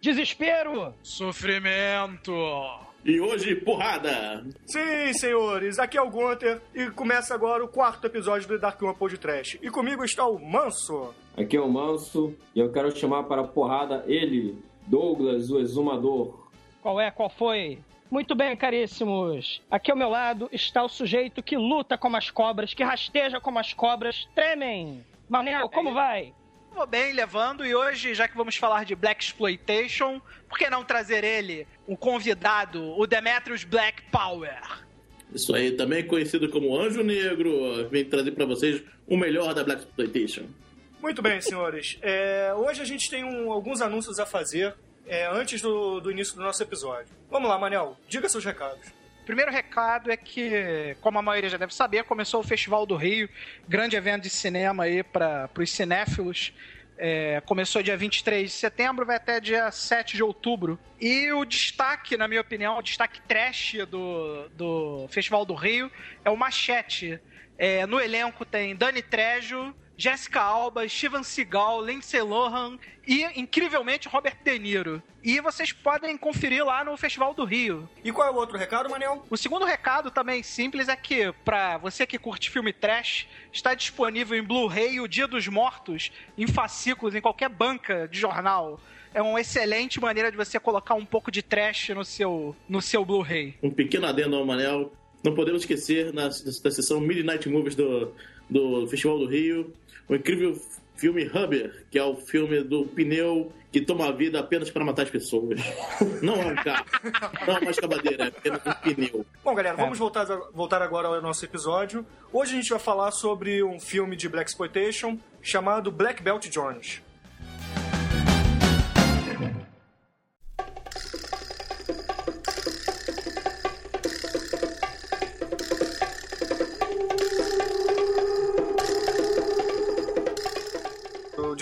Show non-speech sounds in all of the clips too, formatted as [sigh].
Desespero. Sofrimento. E hoje, porrada! Sim, senhores, aqui é o Gunter e começa agora o quarto episódio do Dark One Pod Trash. E comigo está o Manso. Aqui é o Manso e eu quero chamar para a porrada ele, Douglas, o exumador. Qual é? Qual foi? Muito bem, caríssimos. Aqui ao meu lado está o sujeito que luta como as cobras, que rasteja como as cobras tremem. Manel, como vai? Vou bem, levando, e hoje, já que vamos falar de Black Exploitation, por que não trazer ele, o convidado, o Demetrius Black Power? Isso aí, também conhecido como Anjo Negro, vem trazer para vocês o melhor da Black Exploitation. Muito bem, senhores. É, hoje a gente tem um, alguns anúncios a fazer é, antes do, do início do nosso episódio. Vamos lá, Manel, diga seus recados. Primeiro recado é que, como a maioria já deve saber, começou o Festival do Rio, grande evento de cinema aí para os cinéfilos. É, começou dia 23 de setembro, vai até dia 7 de outubro. E o destaque, na minha opinião, o destaque trash do, do Festival do Rio é o Machete. É, no elenco tem Dani Trejo, Jessica Alba, Steven Seagal, Lindsay Lohan e, incrivelmente, Robert De Niro. E vocês podem conferir lá no Festival do Rio. E qual é o outro recado, Manel? O segundo recado, também simples, é que, pra você que curte filme trash, está disponível em Blu-ray o Dia dos Mortos, em fascículos, em qualquer banca de jornal é uma excelente maneira de você colocar um pouco de trash no seu, no seu Blu-ray. Um pequeno adendo ao Manel. Não podemos esquecer, na, na sessão Midnight Movies do, do Festival do Rio, o incrível filme Rubber, que é o filme do pneu que toma a vida apenas para matar as pessoas. Não é um carro, não é uma escavadeira, é apenas um pneu. Bom, galera, vamos voltar, voltar agora ao nosso episódio. Hoje a gente vai falar sobre um filme de Black Exploitation chamado Black Belt Jones.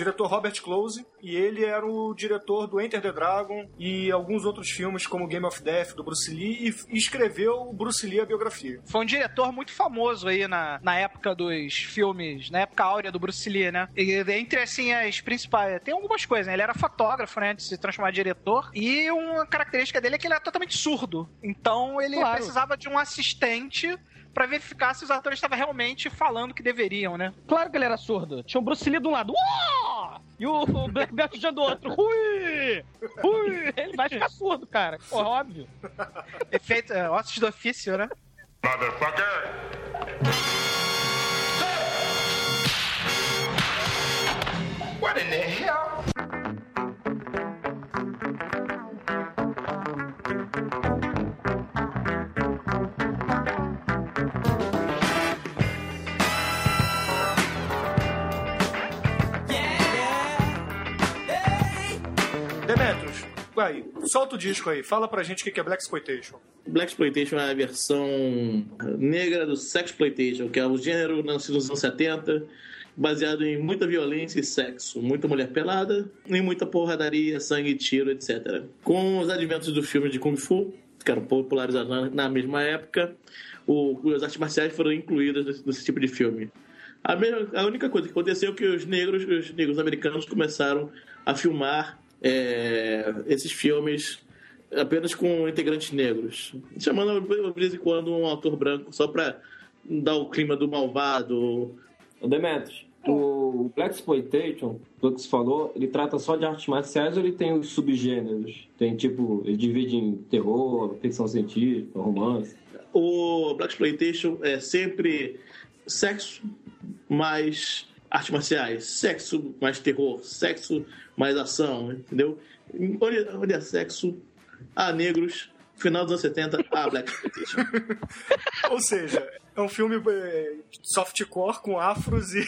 Diretor Robert Close, e ele era o diretor do Enter the Dragon e alguns outros filmes como Game of Death do Bruce Lee e escreveu Bruce Lee a biografia. Foi um diretor muito famoso aí na, na época dos filmes, na época áurea do Bruce Lee, né? E entre assim as principais, tem algumas coisas, né? Ele era fotógrafo, né, de se transformar em diretor, e uma característica dele é que ele era totalmente surdo. Então ele Claro. precisava de um assistente pra verificar se os atores estavam realmente falando o que deveriam, né? Claro que ele era surdo. Tinha o Bruce Lee de um lado. Uó! E o [laughs] Black Belt já do outro. Ui! Ui! Ele vai ficar surdo, cara. Pô, óbvio. Efeito, é, ossos do ofício, né? Demetrius, vai, solta o disco aí, fala pra gente o que é Black Exploitation. Black Exploitation é a versão negra do Sexploitation, que é o gênero nascido nos anos 70, baseado em muita violência e sexo, muita mulher pelada e muita porradaria, sangue, tiro, etc. Com os adventos do filme de Kung Fu, que eram popularizados na, na mesma época, o, as artes marciais foram incluídas nesse, nesse tipo de filme. A, mesma- a única coisa que aconteceu é que os negros, os negros americanos começaram a filmar é, esses filmes apenas com integrantes negros, chamando de vez em quando um autor branco só pra dar o clima do malvado. Demetrius, o Black Exploitation, pelo que você falou, ele trata só de artes marciais ou ele tem os subgêneros? Tem tipo, ele divide em terror, ficção científica, romance. O Black Exploitation é sempre sexo mais artes marciais, sexo mais terror, sexo mais ação, entendeu? Onde, onde é sexo, há negros, final dos anos 70, há Black Exploitation. [laughs] Ou seja, é um filme é, softcore com afros e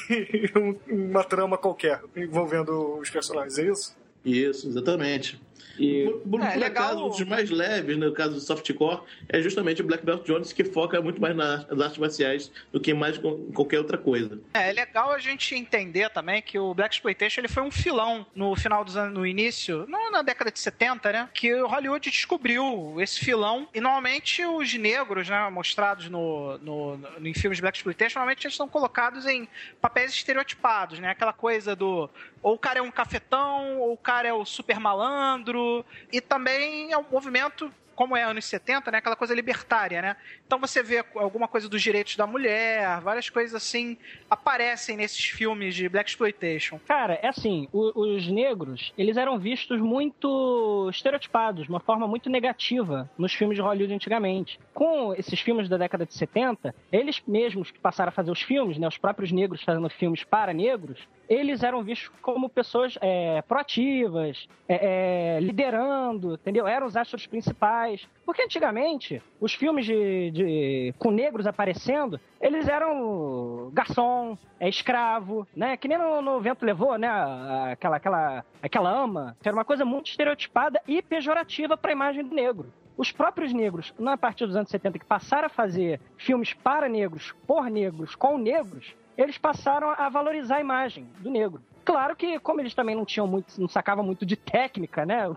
[laughs] um- uma trama qualquer envolvendo os personagens, é isso? Isso, exatamente. E Por, por, É, por legal. acaso, os mais leves, no caso do softcore, é justamente o Black Belt Jones que foca muito mais nas artes marciais do que mais qualquer outra coisa. É, é legal a gente entender também que o Black Exploitation ele foi um filão no final dos anos, no início, não na década de 70, né? Que o Hollywood descobriu esse filão e normalmente os negros, né, mostrados no, no, no- em filmes Black Exploitation, normalmente eles são colocados em papéis estereotipados, né? Aquela coisa do ou o cara é um cafetão, ou o cara é o super malandro, e também é um movimento como é anos 70, né? Aquela coisa libertária, né? Então você vê alguma coisa dos direitos da mulher, várias coisas assim aparecem nesses filmes de Black Exploitation. Cara, é assim, o- os negros, eles eram vistos muito estereotipados, de uma forma muito negativa nos filmes de Hollywood antigamente. Com esses filmes da década de 70, eles mesmos que passaram a fazer os filmes, né, os próprios negros fazendo filmes para negros, eles eram vistos como pessoas é, proativas, é, é, liderando, entendeu? Eram os astros principais. Porque antigamente, os filmes de, de- com negros aparecendo, eles eram garçom, é, escravo, né? Que nem no, no Vento Levou, né? A- Aquela, aquela, aquela ama. Era uma coisa muito estereotipada e pejorativa para a imagem do negro. Os próprios negros, na partir dos anos 70, que passaram a fazer filmes para negros, por negros, com negros, eles passaram a valorizar a imagem do negro. Claro que, como eles também não tinham muito, não sacavam muito de técnica, né? [laughs]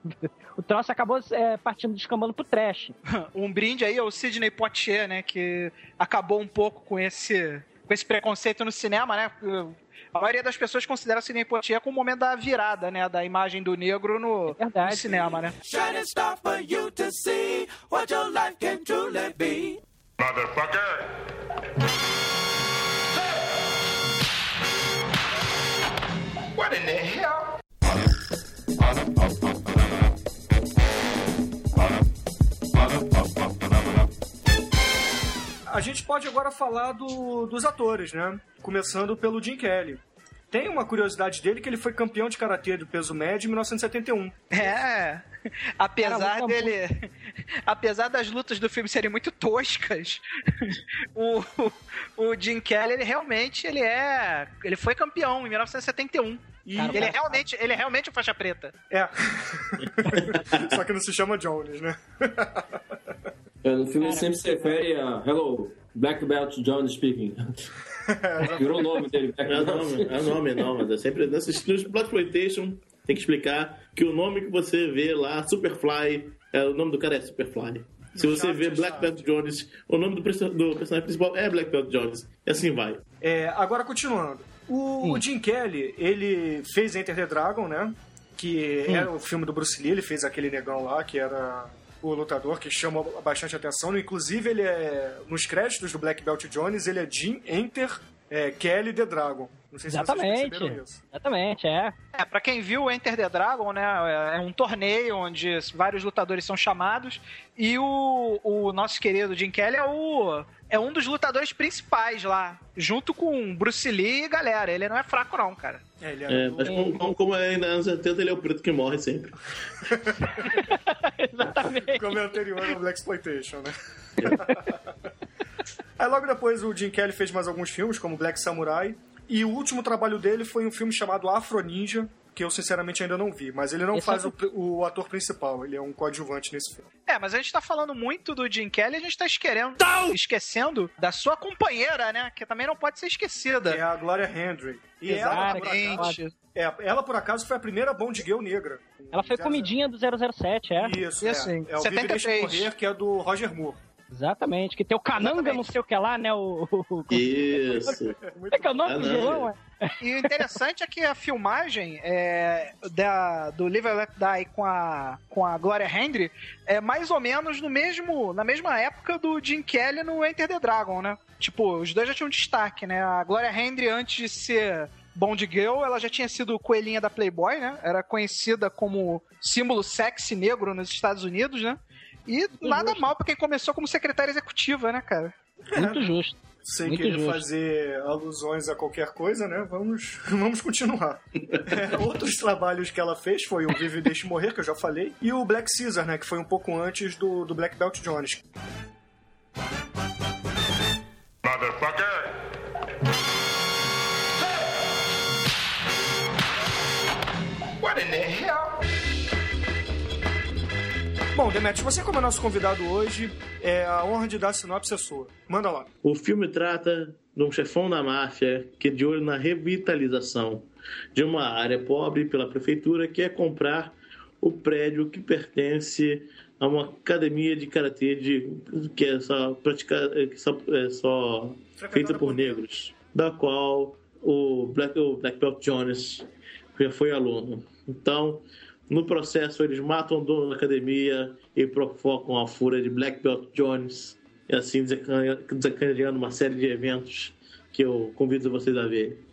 O troço acabou é, partindo descambando pro trash. [laughs] Um brinde aí ao Sidney Poitier, né? Que acabou um pouco com esse, com esse preconceito no cinema, né? A maioria das pessoas considera o Sidney Poitier como o momento da virada, né? Da imagem do negro no, É verdade. no cinema, né? Shining what in the hell? A gente pode agora falar do- dos atores, né? Começando pelo Jim Kelly. Tem uma curiosidade dele que ele foi campeão de karatê do peso médio em 1971. É. [laughs] Apesar Cara, muito dele. Apesar das lutas do filme serem muito toscas, [laughs] o, o Jim Kelly, ele realmente ele é. Ele foi campeão em 1971. E Cara, Ele é realmente, ele é realmente o faixa preta. é. [laughs] Só que não se chama Jones, né? é, no filme ele sempre se refere a Hello, Black Belt John speaking. [laughs] Virou o nome dele, É o nome, é o nome, não, mas é sempre nesses nos Black Exploitation tem que explicar que o nome que você vê lá, Superfly, é, o nome do cara é Superfly. Se você vê Black Belt Jones, o nome do, do personagem principal é Black Belt Jones. E assim vai. É, agora, continuando. O, o Jim Kelly, ele fez Enter the Dragon, né? Que era o filme do Bruce Lee, ele fez aquele negão lá, que era o lutador, que chama bastante atenção. Inclusive, ele é. Nos créditos do Black Belt Jones, ele é Jim Enter é, Kelly the Dragon. Não sei se vocês Exatamente. perceberam isso. Exatamente, é. É, pra quem viu o Enter the Dragon, né, é um torneio onde vários lutadores são chamados e o, o nosso querido Jim Kelly é o é um dos lutadores principais lá, junto com Bruce Lee e galera. Ele não é fraco não, cara. É, ele É, era mas como, como, como é nos anos 70, ele é o preto que morre sempre. [laughs] Exatamente. como é anterior ao Black Exploitation, né? [laughs] Aí logo depois o Jim Kelly fez mais alguns filmes, como Black Samurai. E o último trabalho dele foi um filme chamado Afro Ninja, que eu sinceramente ainda não vi. Mas ele não Esse faz é o, o ator principal, ele é um coadjuvante nesse filme. É, mas a gente tá falando muito do Jim Kelly, a gente tá esquerendo, esquecendo da sua companheira, né, que também não pode ser esquecida. É a Gloria Hendry. E ela, por acaso, Exatamente. é, ela, por acaso, foi a primeira Bond Girl negra. Ela foi comidinha do 007, é. Isso, Isso, é. hein? É o Vive e Deixa 73. Morrer, que é do Roger Moore. Exatamente. Que tem o Cananga, Exatamente. não sei o que lá, né? O. o- Isso. [laughs] É que é o nome Ah, do não, vilão? é? E o interessante é que a filmagem é, da, do Live and Let Die com a, com a Gloria Hendry é mais ou menos no mesmo, na mesma época do Jim Kelly no Enter the Dragon, né? Tipo, os dois já tinham destaque, né? A Gloria Hendry, antes de ser Bond Girl, ela já tinha sido coelhinha da Playboy, né? Era conhecida como símbolo sexy negro nos Estados Unidos, né? E nada justo. mal pra quem começou como secretária executiva, né, cara? Muito justo. Sem Muito querer justo. fazer alusões a qualquer coisa, né? Vamos, [laughs] vamos continuar. É, outros trabalhos que ela fez foi o Vive e Deixe Morrer, que eu já falei, e o Black Caesar, né? Que foi um pouco antes do, do Black Belt Jones. What in the hell? Bom, Demetrius, você como é nosso convidado hoje, é a honra de dar a sinopse é sua. Manda lá. O filme trata de um chefão da máfia que é de olho na revitalização de uma área pobre pela prefeitura que é comprar o prédio que pertence a uma academia de karatê de, que é só praticada que só, é só feita por negros, da qual o Black, o Black Belt Jones já foi aluno. Então, no processo, eles matam o dono da academia e provocam a fúria de Black Belt Jones, e assim desencadeando uma série de eventos que eu convido vocês a ver.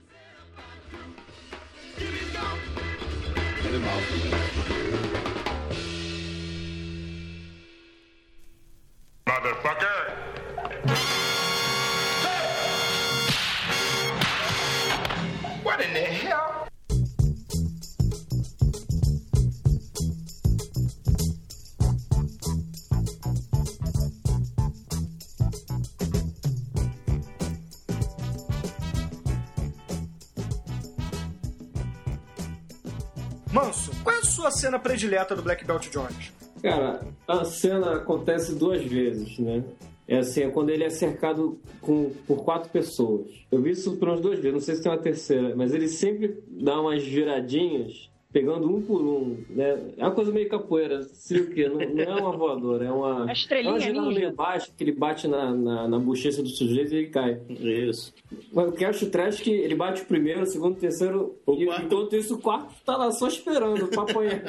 Cena predileta do Black Belt Jones? Cara, a cena acontece duas vezes, né? É assim, é quando ele é cercado com, por quatro pessoas. Eu vi isso por umas duas vezes, não sei se tem uma terceira, mas ele sempre dá umas viradinhas, pegando um por um, né? É uma coisa meio capoeira, sei o quê, não, não é uma voadora, é uma... [laughs] A estrelinha é uma meio baixa, que ele bate na, na, na bochecha do sujeito e ele cai. Isso. Mas o que eu acho trash é que ele bate o primeiro, o segundo, o terceiro, O e quarto- enquanto isso o quarto tá lá só esperando pra apanhar.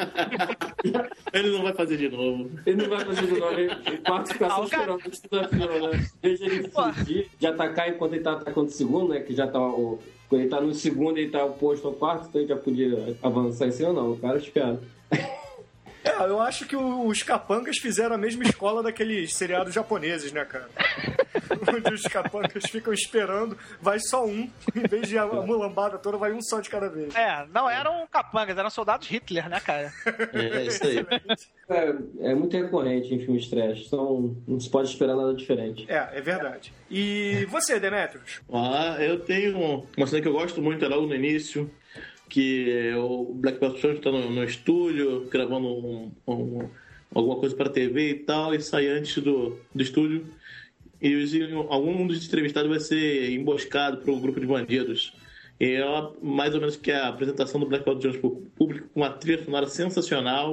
[laughs] Ele não vai fazer de novo. Ele não vai fazer de novo, ele- o quarto fica Ah, só o cara- esperando antes da fila, né? Veja ele fugir, de atacar enquanto ele tá atacando o segundo, né? Que já tá o. Quando ele tá no segundo, ele tá oposto ao quarto, então ele já podia avançar em cima, não. O cara espera. É, eu acho que os capangas fizeram a mesma escola daqueles seriados japoneses, né, cara? [laughs] Onde os capangas ficam esperando, vai só um, em vez de a mulambada toda, vai um só de cada vez. É, não eram capangas, eram soldados Hitler, né, cara? É, é isso aí. É, é muito recorrente em filmes trash, então não se pode esperar nada diferente. É, é verdade. E você, Demetrius? Ah, eu tenho uma cena que eu gosto muito, é logo no início, que o Black Belt Jones está no, no estúdio, gravando um- um- alguma coisa para TV e tal, e sai antes do, do estúdio. E algum dos entrevistados vai ser emboscado por um grupo de bandidos. E é mais ou menos que a apresentação do Black Belt Jones para o público, com uma trilha sonora sensacional.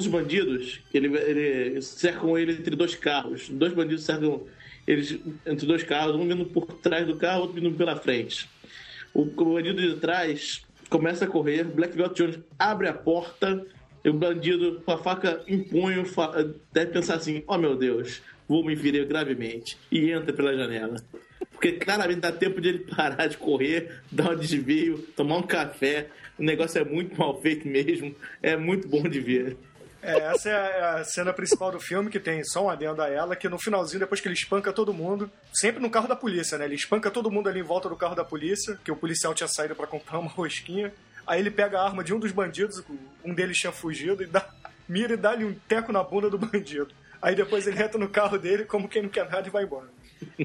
Dos bandidos, ele, ele cercam ele entre dois carros. Dois bandidos cercam eles entre dois carros, um vindo por trás do carro, outro vindo pela frente. O, o bandido de trás começa a correr, Black Belt Jones abre a porta, e o bandido com a faca em punho deve pensar assim: oh meu Deus, vou me ferir gravemente. E entra pela janela. Porque claramente dá tempo de ele parar de correr, dar um desvio, tomar um café. O negócio é muito mal feito mesmo. É muito bom de ver. É, essa é a cena principal do filme, que tem só um adendo a ela, que no finalzinho, depois que ele espanca todo mundo, sempre no carro da polícia, né? Ele espanca todo mundo ali em volta do carro da polícia, que o policial tinha saído pra comprar uma rosquinha. Aí ele pega a arma de um dos bandidos, um deles tinha fugido, e dá, mira e dá-lhe um teco na bunda do bandido. Aí depois ele entra no carro dele, como quem não quer nada, e vai embora.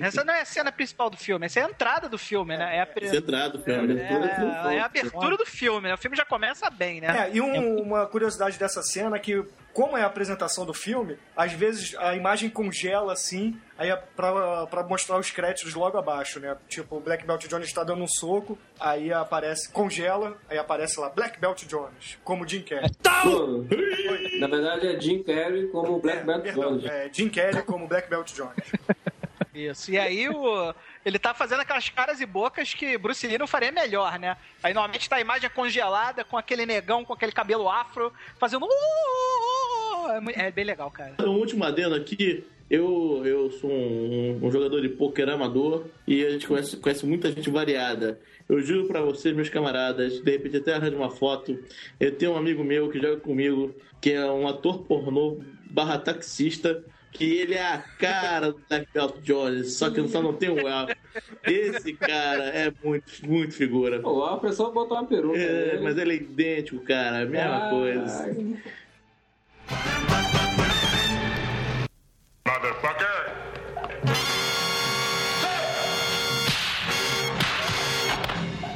Essa não é a cena principal do filme, essa é a entrada do filme, né? É a, Centrado, é, filme. é a abertura do filme, né? O filme já começa bem, né? É, e um- uma curiosidade dessa cena é que, como é a apresentação do filme, às vezes a imagem congela assim, aí é pra, pra mostrar os créditos logo abaixo, né? Tipo, o Black Belt Jones está dando um soco, aí aparece, congela, aí aparece lá, Black Belt Jones, como Jim Carrey. Pô, na verdade é Jim Carrey como Black É, Belt perdão, Jones. é, Jim Carrey como Black Belt Jones. [laughs] Isso. E aí o, ele tá fazendo aquelas caras e bocas que Bruce Lee não faria melhor, né? Aí normalmente tá a imagem congelada com aquele negão com aquele cabelo afro fazendo. "Uh, uh, uh", É, é bem legal, cara. Um último adendo aqui. Eu, eu sou um, um jogador de pôquer amador e a gente conhece, conhece muita gente variada. Eu juro pra vocês, meus camaradas, de repente até arranjo uma foto. Eu tenho um amigo meu que joga comigo, que é um ator pornô barra taxista, que ele é a cara do Black Belt Jones, só que só não tem o Al. Esse cara é muito, muito figura. Pô, a pessoa botou uma peruca. É, nele. mas ele é idêntico, cara, a mesma Ah, coisa. Motherfucker!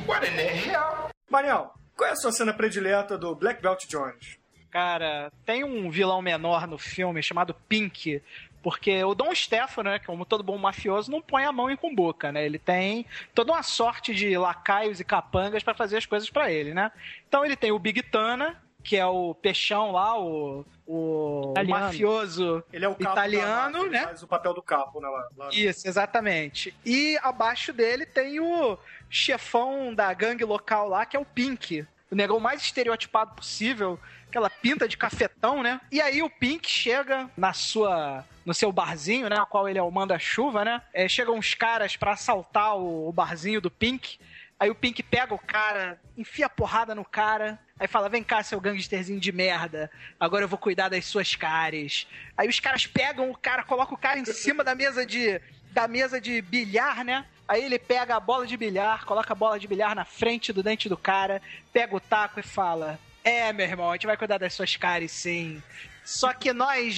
What in the hell? Mariel, qual é a sua cena predileta do Black Belt Jones? Cara, tem um vilão menor no filme chamado Pink, porque o Dom Stefano, né, como todo bom mafioso, não põe a mão em cumbuca, né? Ele tem toda uma sorte de lacaios e capangas pra fazer as coisas pra ele, né? Então ele tem o Big Tana, que é o peixão lá, o, o Italiano. mafioso Ele é o capo italiano, ele né? Faz o papel do capo né, lá. lá. Isso, exatamente. E abaixo dele tem o chefão da gangue local lá, que é o Pink. O negão mais estereotipado possível, aquela pinta de cafetão, né? E aí o Pink chega na sua no seu barzinho, né, a qual ele é o manda-chuva, né? É, chegam uns caras pra assaltar o, o barzinho do Pink. Aí o Pink pega o cara, enfia a porrada no cara, aí fala: Vem cá, seu gangsterzinho de merda, agora eu vou cuidar das suas caras. Aí os caras pegam o cara, colocam o cara em cima da mesa de, da mesa de bilhar, né? Aí ele pega a bola de bilhar, coloca a bola de bilhar na frente do dente do cara, pega o taco e fala: É, meu irmão, a gente vai cuidar das suas caras sim. Só que nós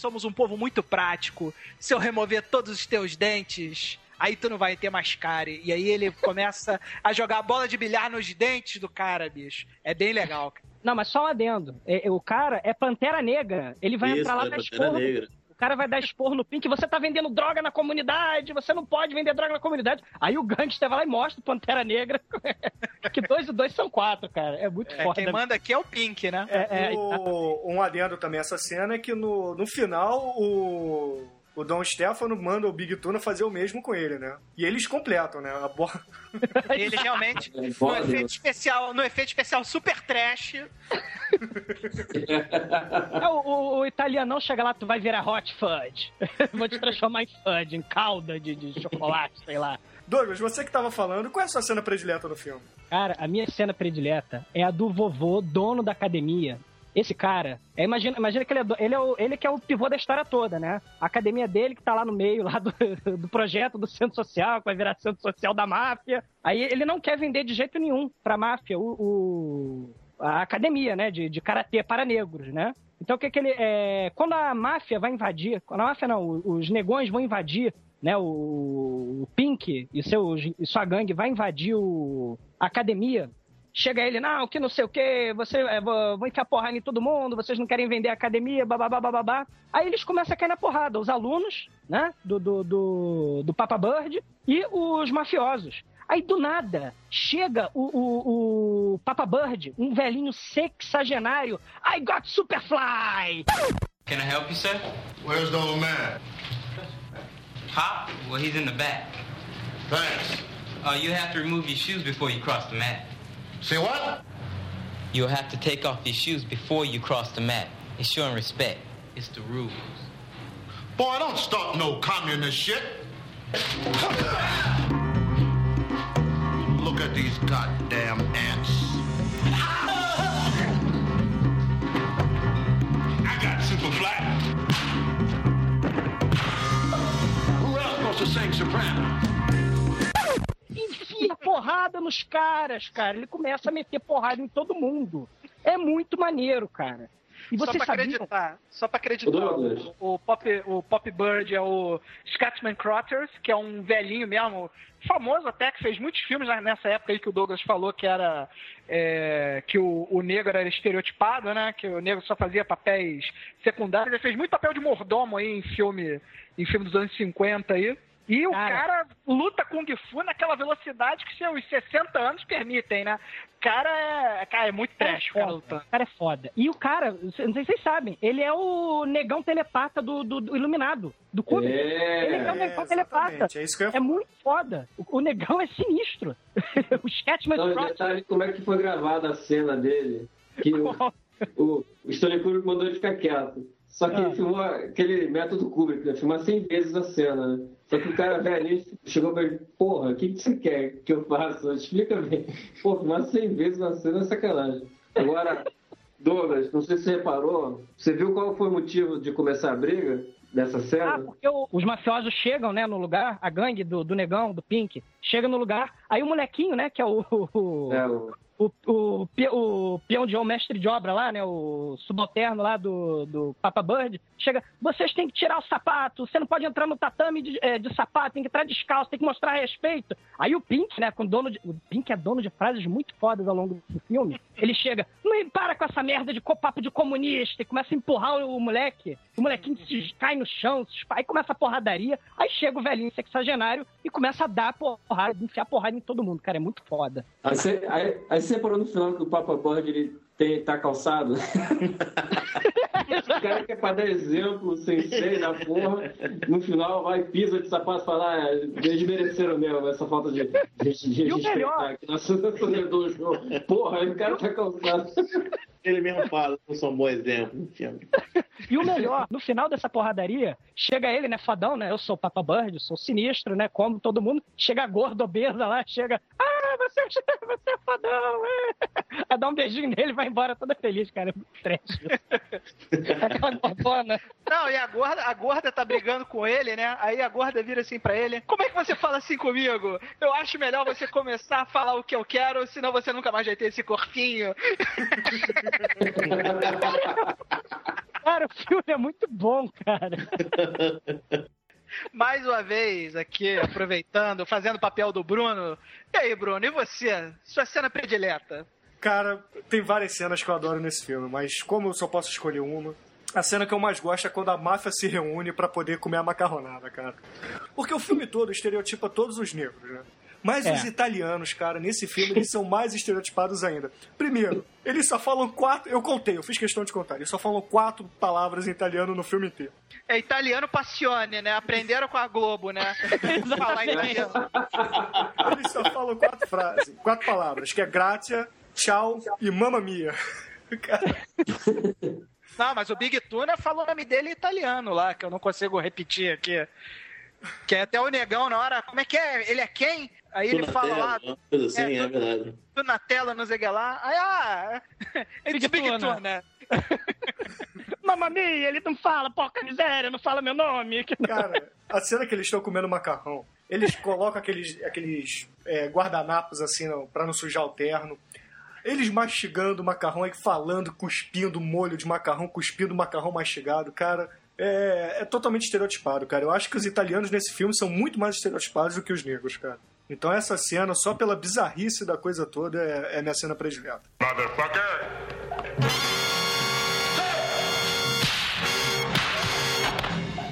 somos um povo muito prático. Se eu remover todos os teus dentes, aí tu não vai ter mais cárie. E aí ele começa a jogar a bola de bilhar nos dentes do cara, bicho. É bem legal. cara. Não, mas só um adendo. É, é, o cara é Pantera Negra. Ele vai Isso, entrar lá é Pantera esporro. Negra. O cara vai dar esporro no Pink. Você tá vendendo droga na comunidade. Você não pode vender droga na comunidade. Aí o gangster vai lá e mostra o Pantera Negra. [laughs] que dois e dois são quatro, cara. É muito É, foda. quem manda aqui é o Pink, né? É, é, O- um adendo também a essa cena é que no, no final o, o Dom Stefano manda o Big Tuna fazer o mesmo com ele, né? E eles completam, né? A bo... [laughs] Ele realmente, É no efeito especial, no efeito especial super trash, [laughs] É, o, o, o italianão chega lá, tu vai virar hot fudge. [laughs] Vou te transformar em fudge, em calda de, de chocolate, sei lá. Douglas, você que tava falando, qual é a sua cena predileta no filme? Cara, a minha cena predileta é a do vovô, dono da academia. Esse cara, é, imagina, imagina que ele é, ele, é o, ele que é o pivô da história toda, né? A academia dele que tá lá no meio lá do, [laughs] do projeto do centro social, que vai virar centro social da máfia. Aí ele não quer vender de jeito nenhum pra máfia o, o- a academia, né? De, de karatê para negros, né? Então o que que ele. É, quando a máfia vai invadir, quando a máfia não, os negões vão invadir né, o, o Pink e, seu, e sua gangue vai invadir o, a academia, chega ele, não, que não sei o que, você, é, vou, vou enfiar porrada em todo mundo, vocês não querem vender a academia, bababá, bababá. Aí eles começam a cair na porrada, os alunos, né, do, do, do, do Papa Bird e os mafiosos. Aí do nada chega o, o, o Papa Bird, um velhinho sexagenário. I got Superfly! Can I help you, sir? Where's the old man? Pop? Well, he's in the back. Thanks. Uh, you have to remove your shoes before you cross the mat. Say what? You'll have to take off your shoes before you cross the mat. It's showing respect. It's the rules. Boy, don't start no communist shit. Look at these goddamn ants. I got super flat. Who else supposed to sing soprano? Enfia porrada nos caras, cara. Ele começa a meter porrada em todo mundo. É muito maneiro, cara. E só você pra sabia... acreditar, só pra acreditar, Douglas. o, o Pop, o Pop Bird é o Scatman Crothers, que é um velhinho mesmo, famoso até, que fez muitos filmes na- nessa época aí que o Douglas falou que era é, que o, o negro era estereotipado, né? Que o negro só fazia papéis secundários. Ele fez muito papel de mordomo aí em filme, em filme dos anos 50 aí. E o Cara. cara luta Kung Fu naquela velocidade que seus 60 anos permitem, né? Cara é, cara, é muito trash o cara lutando. O cara é foda. E o cara, não sei se vocês sabem, ele é o negão telepata do, do, do Iluminado, do Kubrick. Ele é o É, negão telepata. exatamente, é isso que eu É muito foda. O, o negão é sinistro. [laughs] o Sketchman Não, detalhe como é que foi gravada a cena dele. Que o, [laughs] o, o Stanley Kubrick mandou ele ficar quieto. Só que Ah. ele filmou aquele método Kubrick, né? Filmar 100 vezes a cena, né? Só que o cara velho chegou pra ele, porra, o que, que você quer que eu faça? Explica bem. Pô, filmar 100 vezes uma cena é sacanagem. Agora, Douglas, não sei se você reparou, você viu qual foi o motivo de começar a briga dessa Ah, cena? porque o- os mafiosos chegam, né, no lugar, a gangue do, do negão, do Pink, chega no lugar, aí o molequinho, né, que é o, o, É, o- o, o, o peão de mestre de obra lá, né, o subalterno lá do, do Papa Bird, chega, vocês têm que tirar o sapato, você não pode entrar no tatame de, eh, de sapato, tem que entrar descalço, tem que mostrar respeito. Aí o Pink, né, com dono de, o Pink é dono de frases muito fodas ao longo do filme, ele chega, não para com essa merda de co- papo de comunista, e começa a empurrar o, o moleque, o molequinho se cai no chão, se aí começa a porradaria, aí chega o velhinho sexagenário e começa a dar porrada, enfiar porrada em todo mundo, cara, é muito foda. Aí você, você reparou no final que o Papa Bird ele tem, tá calçado? o cara que é pra dar exemplo, sensei da porra, no final vai, pisa de sapato e fala, ah, eles mereceram mesmo essa falta de, de, de E o melhor? respeitar que nosso do jogo. Porra, o cara tá calçado. Ele mesmo fala, não sou um bom exemplo no filme. E o melhor, no final dessa porradaria, chega ele, né, fadão, né? Eu sou o Papa Bird, sou sinistro, né? Como todo mundo. Chega a gorda obesa lá, chega. Ah, [laughs] você, é- você é fadão, é. Aí dá um beijinho nele e vai embora toda feliz, cara. É trash. Aquela gordona. Não, e a gorda, a gorda tá brigando com ele, né? Aí a gorda vira assim pra ele: Como é que você fala assim comigo? Eu acho melhor você começar a falar o que eu quero, senão você nunca mais vai ter esse corpinho. [laughs] Cara, o filme é muito bom, cara. [laughs] Mais uma vez, aqui, aproveitando, fazendo o papel do Bruno. E aí, Bruno, e você? Sua cena predileta? Cara, tem várias cenas que eu adoro nesse filme, mas como eu só posso escolher uma, a cena que eu mais gosto é quando a máfia se reúne pra poder comer a macarronada, cara. Porque o filme todo estereotipa todos os negros, né? Mas É. os italianos, cara, nesse filme, eles são mais estereotipados ainda. Primeiro, eles só falam quatro. Eu contei, eu fiz questão de contar. Eles só falam quatro palavras em italiano no filme inteiro. É italiano passione, né? Aprenderam com a Globo, né? [laughs] Falar italiano. Eles só falam quatro frases, quatro palavras, que é gratia, tchau e mamma mia. Cara, Não, mas o Big Tuna falou o nome dele em italiano lá, que eu não consigo repetir aqui. Que é até o negão na hora. Como é que é? Ele é quem? Aí ele fala tela, lá, uma coisa assim, É, é, verdade. tudo na tela, não sei o que lá. Aí, ah, [laughs] ele diz Big Tuna. Tuna. [laughs] Mamma mia, ele não fala, porca miséria, não fala meu nome. [laughs] Cara, a cena que eles estão comendo macarrão, eles colocam aqueles, aqueles é, guardanapos assim não, pra não sujar o terno. Eles mastigando o macarrão, aí falando, cuspindo molho de macarrão, cuspindo macarrão mastigado, cara. É, é totalmente estereotipado, cara. Eu acho que os italianos nesse filme são muito mais estereotipados do que os negros, cara. Então essa cena, só pela bizarrice da coisa toda, é, é minha cena predileta.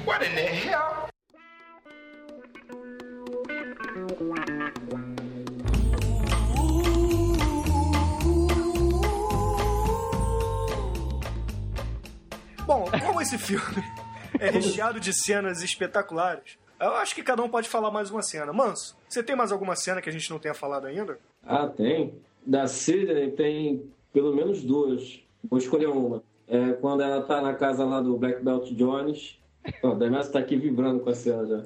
What in the hell? Bom, como esse filme [laughs] é recheado de cenas espetaculares, eu acho que cada um pode falar mais uma cena. Manso, você tem mais alguma cena que a gente não tenha falado ainda? Ah, tem. Da Sidney tem pelo menos duas. Vou escolher uma. É quando ela tá na casa lá do Black Belt Jones. O Demetrio tá aqui vibrando com a cena já.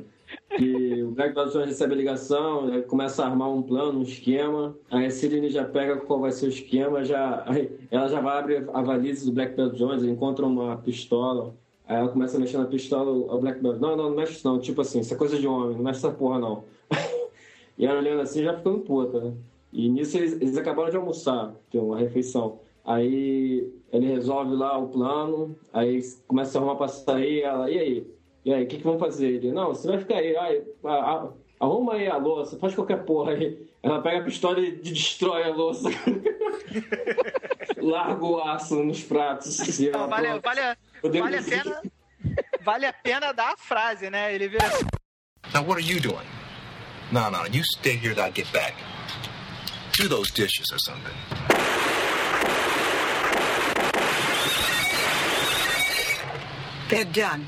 Que o Black Belt Jones recebe a ligação, ele começa a armar um plano, um esquema. Aí a Sidney já pega qual vai ser o esquema, já, ela já vai abrir a valise do Black Belt Jones, encontra uma pistola. Aí ela começa a mexer na pistola, o Black Belt, não, não, não mexe não, tipo assim, isso é coisa de homem, não mexe essa porra não. [laughs] e ela olhando assim, já ficando puta, né? E nisso eles, eles acabaram de almoçar, tem uma refeição. Aí ele resolve lá o plano, aí começa a arrumar pra sair, ela, e aí? E aí, o que, que vão fazer? Ele, não, você vai ficar aí, ai, a- arruma aí a louça, faz qualquer porra aí. Ela pega a pistola e destrói a louça. [laughs] Larga o aço nos pratos. E ela, Não, vale, pronto. vale, a- Eu devo vale a pena. [laughs] Vale a pena dar a frase, né? Ele vira assim. Now, what are you doing? No, no, you stay here till I get back. Do those dishes or something. They're done.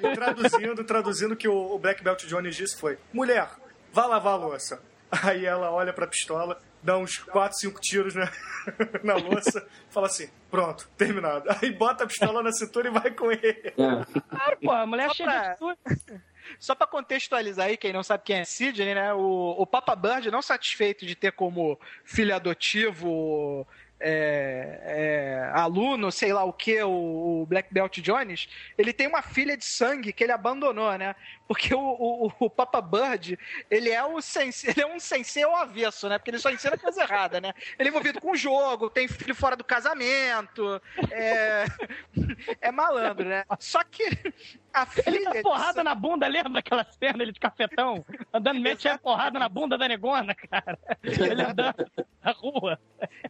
E traduzindo, traduzindo o que o o Black Belt Jones disse foi: Mulher, vá lavar a louça. Aí ela olha pra pistola, dá uns 4, 5 tiros na, [laughs] na louça, fala assim: pronto, terminado. Aí bota a pistola na cintura e vai com ele. É. Claro, pô, a mulher Só cheia pra- de tudo. Só pra contextualizar aí, quem não sabe quem é Sidney, né? O, o Papa Bird, não satisfeito de ter como filho adotivo, é, é, aluno, sei lá o que, o, o Black Belt Jones, ele tem uma filha de sangue que ele abandonou, né? Porque o, o, o Papa Bird, ele é, o sensei, ele é um sensei ao avesso, né? Porque ele só ensina coisa errada, né? Ele é envolvido com jogo, tem filho fora do casamento, é, [laughs] é malandro, né? Só que. Ele dá de porrada na bunda, lembra aquela cena ele de cafetão? Andando, mete a porrada na bunda da negona, cara. Ele andando na rua.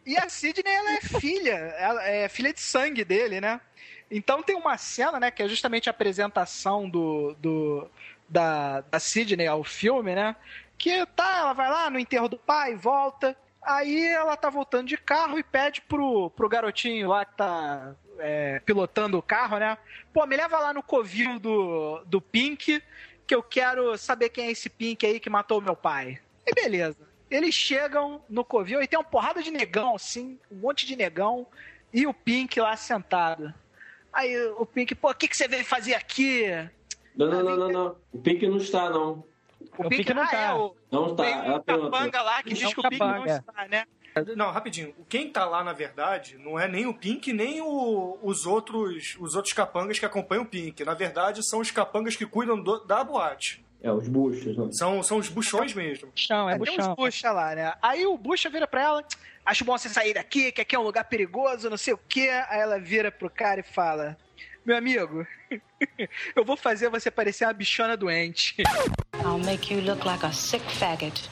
E a Sidney, ela é filha, ela é filha de sangue dele, né? Então tem uma cena, né, que é justamente a apresentação do, do da, da Sidney ao filme, né? Que tá, ela vai lá no enterro do pai, volta. Aí ela tá voltando de carro e pede pro, pro garotinho lá que tá é, pilotando o carro, né? Pô, me leva lá no covil do, do Pink, que eu quero saber quem é esse Pink aí que matou meu pai. E beleza. Eles chegam no covil e tem uma porrada de negão, assim, um monte de negão, e o Pink lá sentado. Aí o Pink, pô, o que, que você veio fazer aqui? Não, não, não, não, não. O Pink não está, não. O, O Pink não ah, tá. é, o, Não está. tem um capanga lá que diz que o Pink não está, né? Não, rapidinho. Quem tá lá, na verdade, não é nem o Pink, nem o- os, outros, os outros capangas que acompanham o Pink. Na verdade, são os capangas que cuidam do- da boate. É, os buchos. Não. São, são os buchões mesmo. Buchão, é tem uns buchão. bucha lá, né? Aí o bucha vira pra ela, acho bom você sair daqui, que aqui é um lugar perigoso, não sei o quê. Aí ela vira pro cara e fala, meu amigo, [laughs] eu vou fazer você parecer uma bichona doente. I'll make you look like a sick faggot.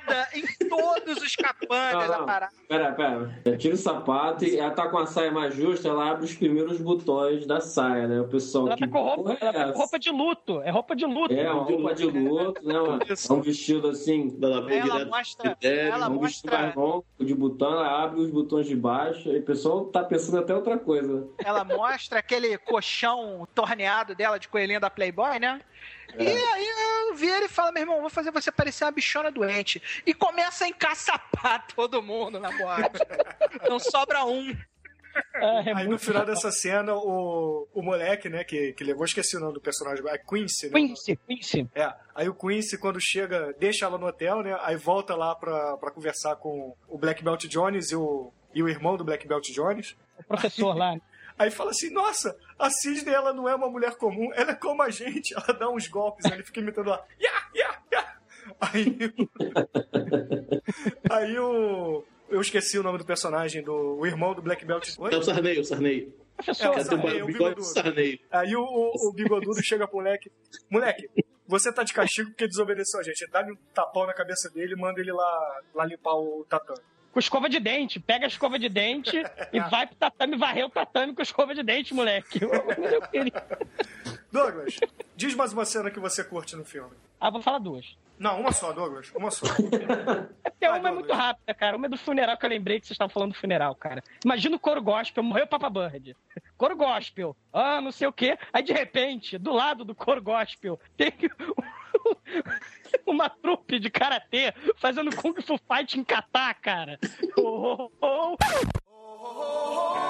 Porrada em todos os capangas Não, da parada. Pera, pera. Tira o sapato e ela tá com a saia mais justa, ela abre os primeiros botões da saia, né? O pessoal Ela que. tá com roupa, é ela tá com roupa de luto. É roupa de luto. É, uma roupa de luto, né? É um vestido assim, Ela Ela mostra, pele, ela um vestido mostra, mais longo de botão, ela abre os botões de baixo e o pessoal tá pensando até outra coisa. ela mostra aquele colchão torneado dela de coelhinha da Playboy, né? E aí eu vi ele e fala, meu irmão, vou fazer você parecer uma bichona doente. E começa a encaçapar [laughs] todo mundo na boate. Não sobra um. É, é Aí no final dessa cena, o, o moleque, né, que, que levou, esqueci o nome do personagem, é Quincy, né? Quincy, Quincy. É, aí o Quincy, quando chega, deixa ela no hotel, né? Aí volta lá pra, pra conversar com o Black Belt Jones e o, e o irmão do Black Belt Jones. O professor lá. Aí fala assim, nossa, a Sidney, ela não é uma mulher comum, ela é como a gente. Ela dá uns golpes, ele fica imitando lá, yeah, yeah, yeah. Aí, aí o... Eu esqueci o nome do personagem, do o irmão do Black Belt. Oi? É o Sarney, o Sarney. Professor, É, Quer ter Sarney, o bigodudo. Sarney. Aí o, o, o bigodudo chega pro moleque. Moleque, você tá de castigo porque desobedeceu a gente. Dá-lhe um tapão na cabeça dele e manda ele lá, lá limpar o tatame. com escova de dente. Pega a escova de dente [laughs] e vai pro tatame, varrer o tatame com escova de dente, moleque. [laughs] Eu queria. Douglas, diz mais uma cena que você curte no filme. Ah, vou falar duas. Não, uma só, Douglas. Uma só. É [laughs] porque Vai, uma é Douglas. muito rápida, cara. Uma é do funeral que eu lembrei que vocês estavam falando do funeral, cara. Imagina o coro gospel, morreu o Papa Bird. [laughs] Coro gospel, ah, não sei o quê. Aí, de repente, do lado do coro gospel, tem [laughs] uma trupe de karatê fazendo Kung Fu Fight em Catar, cara. Oh, oh, oh.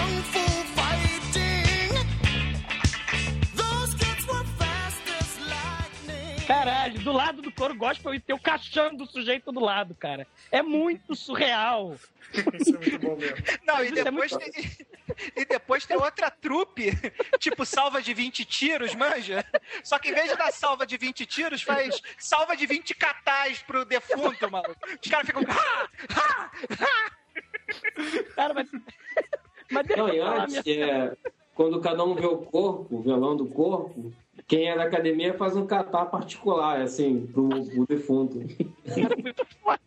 Caralho, do lado do coro gospel e ter o caixão do sujeito do lado, cara. É muito surreal. Isso é muito bom mesmo. Não, e Isso é depois, muito- tem, [laughs] e depois tem outra trupe, tipo salva de 20 tiros, manja? Só que em vez de dar salva de 20 tiros, faz salva de 20 catais pro defunto, mano. Os caras ficam. "Ah, ah, ah". Cara, mas. Mas Não, e antes, é, quando cada um vê o corpo, o violão do corpo, quem é da academia faz um catar particular, assim, pro, pro defunto. muito foda.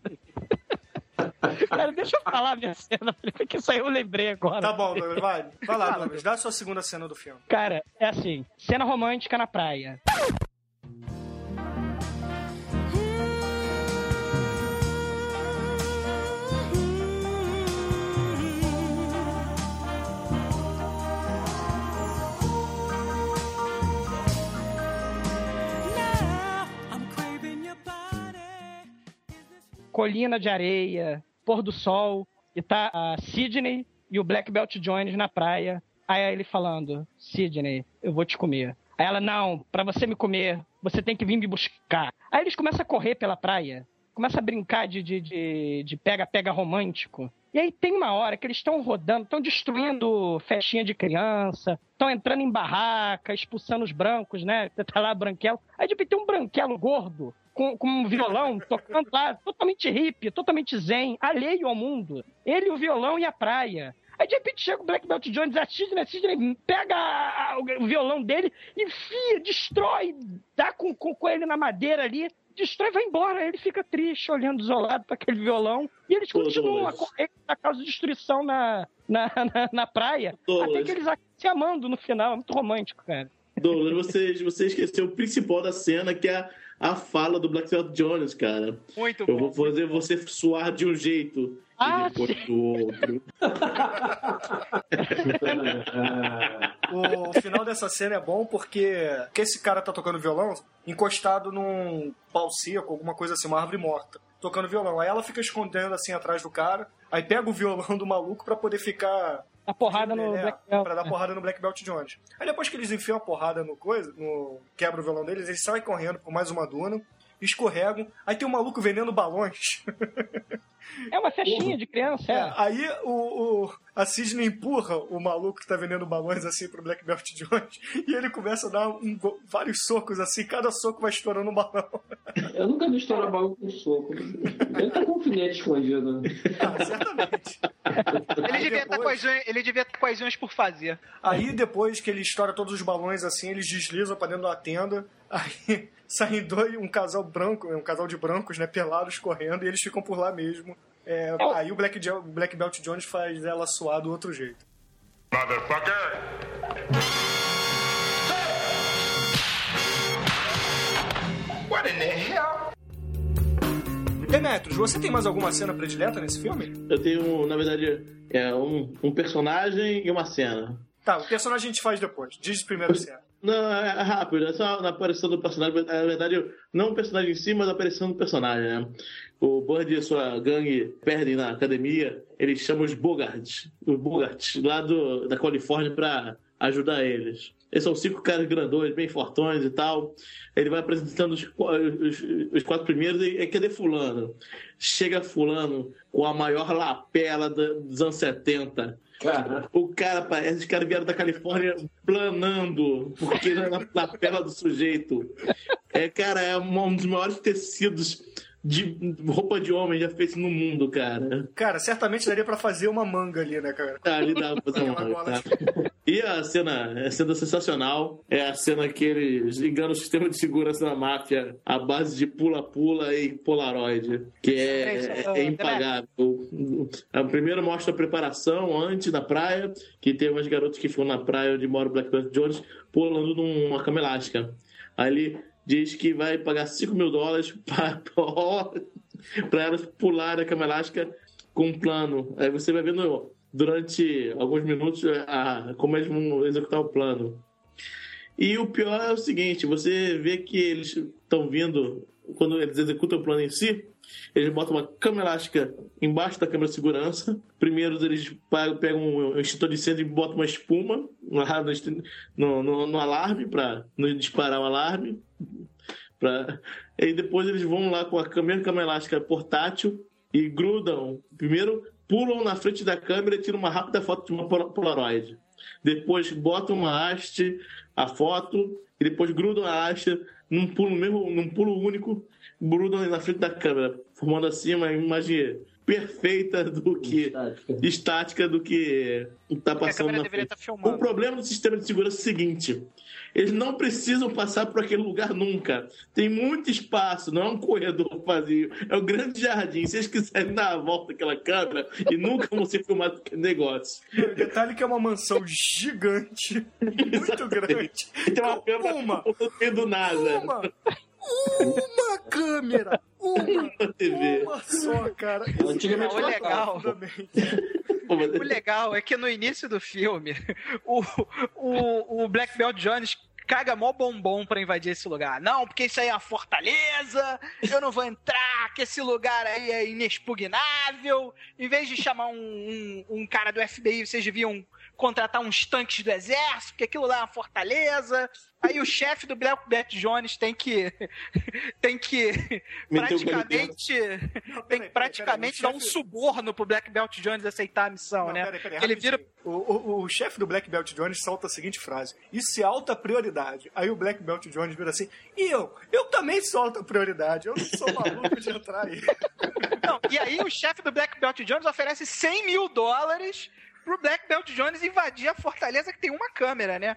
Cara, deixa eu falar minha cena, Felipe, [laughs] que isso aí eu lembrei agora. Tá bom, Douglas, vai. Vai lá, Fala, Douglas. Dá a sua segunda cena do filme. Cara, é assim, cena romântica na praia. Colina de areia, pôr do sol, e tá a Sidney e o Black Belt Jones na praia. Aí ele falando, Sidney, eu vou te comer. Aí ela, não, pra você me comer, você tem que vir me buscar. Aí eles começam a correr pela praia, começam a brincar de pega-pega romântico. E aí tem uma hora que eles estão rodando, estão destruindo festinha de criança, estão entrando em barraca, expulsando os brancos, né? Tá lá branquelo. Aí de repente tem um branquelo gordo com, com um violão tocando lá, totalmente hippie, totalmente zen, alheio ao mundo. Ele, o violão e a praia. Aí de repente chega o Black Belt Jones, a Sidney, Sidney pega a- a- o violão dele, enfia, destrói, dá com, com, com ele na madeira ali, destrói e vai embora. Ele fica triste, olhando desolado para aquele violão. E eles Pô, continuam a correr a causa de destruição na, na, na, na praia. Douglas. Até que eles se amando no final. É muito romântico, cara. Douglas, você, você esqueceu o principal da cena, que é a, a fala do Black Belt Jones, cara. Muito Eu bom. vou fazer você suar de um jeito Ah, e depois do outro. [laughs] O final dessa cena é bom porque, porque esse cara tá tocando violão encostado num pau seco, alguma coisa assim, uma árvore morta, tocando violão. Aí ela fica escondendo assim atrás do cara, aí pega o violão do maluco pra poder ficar. A porrada no É, Black Belt. Pra dar porrada no Black Belt Jones. Aí depois que eles enfiam a porrada no coisa, no quebra o violão deles, eles saem correndo por mais uma duna, escorregam, aí tem um maluco vendendo balões. [laughs] É uma festinha de criança, é. É, aí o, o- a Sidney empurra o maluco que tá vendendo balões assim pro Black Belt Jones e ele começa a dar um vários socos assim, cada soco vai estourando um balão. [laughs] Eu nunca vi estourar balão com soco. Ele tá com um alfinete escondido. [laughs] Ah, certamente. Ele devia, estar com depois- as unhas, ele devia estar com as unhas por fazer. Aí depois que ele estoura todos os balões assim, eles deslizam pra dentro da tenda, aí [laughs] saem dois, um casal branco, um casal de brancos, né, pelados correndo e eles ficam por lá mesmo. É, aí o Black, Black Belt Jones faz ela suar do outro jeito. What in the hell? Demetrios, você tem mais alguma cena predileta nesse filme? Eu tenho, na verdade, é, um, um personagem e uma cena. Tá, o personagem a gente faz depois. Diz primeiro a cena. Não, é é rápido, é só na aparição do personagem. Na verdade, não o personagem em si, mas a aparição do personagem, né? O Bud e a sua gangue perdem na academia, eles chamam os Bogarts, os Bogarts, lá do, da Califórnia, pra ajudar eles. Eles são cinco caras grandões, bem fortões e tal. Ele vai apresentando os, os- os quatro primeiros e, e cadê fulano? Chega fulano com a maior lapela dos anos 70. Cara, O cara parece, os caras vieram da Califórnia planando, porque [laughs] na lapela do sujeito. É, cara, é um dos maiores tecidos de roupa de homem já feito no mundo, cara. Cara, certamente daria pra fazer uma manga ali, né, cara? Tá, ali dá pra fazer [laughs] uma, tá? E a cena, a cena sensacional é a cena que eles enganam o sistema de segurança da máfia à base de pula-pula e polaroid, que é, é, é impagável. A primeiro mostra a preparação antes da praia, que tem umas garotas que ficam na praia onde mora o Black Panther Jones pulando numa cama elástica. Aí ele diz que vai pagar 5 mil dólares para [laughs] elas pularem a cama elástica com um plano. Aí você vai vendo durante alguns minutos a, como eles vão executar o plano. E o pior é o seguinte: você vê que eles estão vindo, quando eles executam o plano em si, eles botam uma cama elástica embaixo da câmera de segurança. Primeiro, eles pegam um extintor de incêndio e botam uma espuma no, no, no- alarme para disparar o alarme. Pra... E depois eles vão lá com a câmera, câmera elástica portátil e grudam. Primeiro pulam na frente da câmera e tiram uma rápida foto de uma pol- Polaroid. Depois botam uma haste, a foto, e depois grudam a haste num pulo mesmo, num pulo único, grudam na frente da câmera, formando assim uma imagem perfeita do que estática do que está passando na deveria frente. estar filmando. O problema do sistema de segurança é o seguinte: eles não precisam passar por aquele lugar nunca. Tem muito espaço, não é um corredor vazio, é o grande jardim. Se eles quiserem dar a volta àquela câmera e nunca vão ser filmados aquele negócio. O detalhe é que é uma mansão gigante, [laughs] muito grande. E tem uma câmera Uma. do nada. Uma, uma câmera, uma, [laughs] TV. uma só, cara. Antigamente O era legal, [laughs] o legal é que no início do filme, [laughs] o, o, o Black Belt Jones caga mó bombom pra invadir esse lugar. Não, porque isso aí é uma fortaleza, eu não vou entrar, que esse lugar aí é inexpugnável. Em vez de chamar um, um, um cara do FBI, vocês deviam contratar uns tanques do exército, porque aquilo lá é uma fortaleza. Aí o chefe do Black Belt Jones tem que [laughs] tem que Meteu praticamente tem que praticamente dar um suborno pro Black Belt Jones aceitar a missão, Não, né? peraí, Ele vira. O, o, o chefe do Black Belt Jones solta a seguinte frase: Isso é alta prioridade. Aí o Black Belt Jones vira assim: E eu? Eu também sou alta prioridade. Eu não sou [laughs] maluco de entrar aí. Não, e aí o chefe do Black Belt Jones oferece 100 mil dólares pro Black Belt Jones invadir a fortaleza que tem uma câmera, né?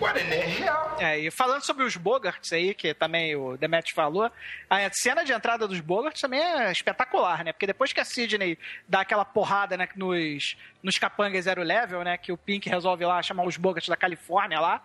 What in the hell? É, e falando sobre os Bogarts aí, que também o Demet falou, a cena de entrada dos Bogarts também é espetacular, né? Porque depois que a Sidney dá aquela porrada né, nos, nos capangas zero level, né? Que o Pink resolve lá chamar os Bogarts da Califórnia lá.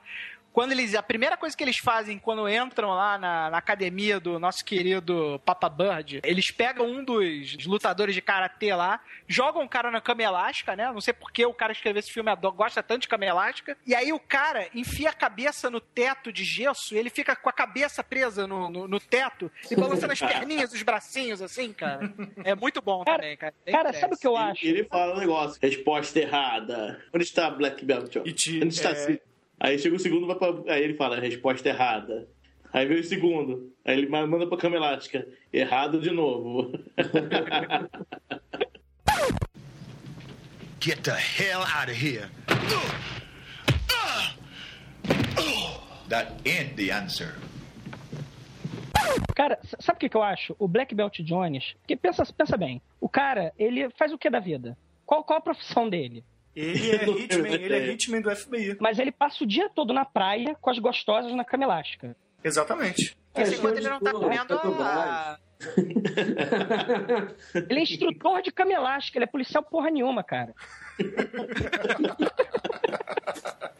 Quando eles. A primeira coisa que eles fazem quando entram lá na, na academia do nosso querido Papa Bird, eles pegam um dos lutadores de karatê lá, jogam o cara na cama elástica, né? Não sei por que o cara escreveu esse filme gosta tanto de cama elástica. E aí o cara enfia a cabeça no teto de gesso e ele fica com a cabeça presa no, no, no teto e balançando as perninhas, os bracinhos, assim, cara. É muito bom Cara, também, cara. Bem Cara, badass. sabe o que eu E acho? ele fala um negócio. Resposta errada. Onde está Black Belt? Onde está é-? Aí chega o segundo, vai pra... aí ele fala, resposta errada. Aí vem o segundo. Aí ele ma- manda pra cama elástica. Errado de novo. [laughs] Get the hell out of here. That ain't the answer. Cara, sabe o que, que eu acho? O Black Belt Jones. Porque pensa, pensa bem, o cara, ele faz o que da vida? Qual, qual a profissão dele? Ele é hitman, ele é hitman do FBI. Mas ele passa o dia todo na praia com as gostosas na cama elástica. Exatamente. Esse enquanto ele não tá comendo a... [laughs] Ele é instrutor de cama elástica, ele é policial porra nenhuma, cara. [laughs]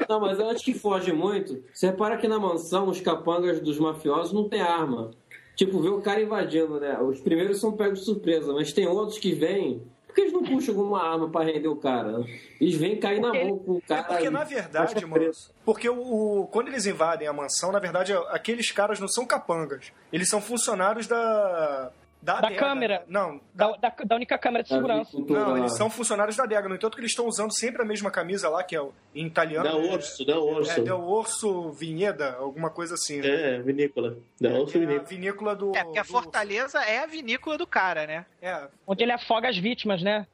Não, mas eu acho que foge muito. Você repara que na mansão os capangas dos mafiosos não tem arma. Tipo, vê o cara invadindo, né? Os primeiros são pegos de surpresa, mas tem outros que vêm. Por que eles não puxam alguma arma pra render o cara? Eles vêm cair na mão com o É cara. porque, na verdade, mano, porque o, o- quando eles invadem a mansão, na verdade, aqueles caras não são capangas. Eles são funcionários da. Da, Da adega, câmera. né? Não, Da, da, da única câmera de segurança. não, eles são funcionários da adega. No entanto, que eles estão usando sempre a mesma camisa lá, que é o- em italiano. Dá é- urso, dá urso. É, Del Orso Vinheda, alguma coisa assim. né? É, vinícola. Urso Que é a vinícola. vinícola do. É, porque a do- Fortaleza é a vinícola do cara, né? É, Onde ele afoga as vítimas, né?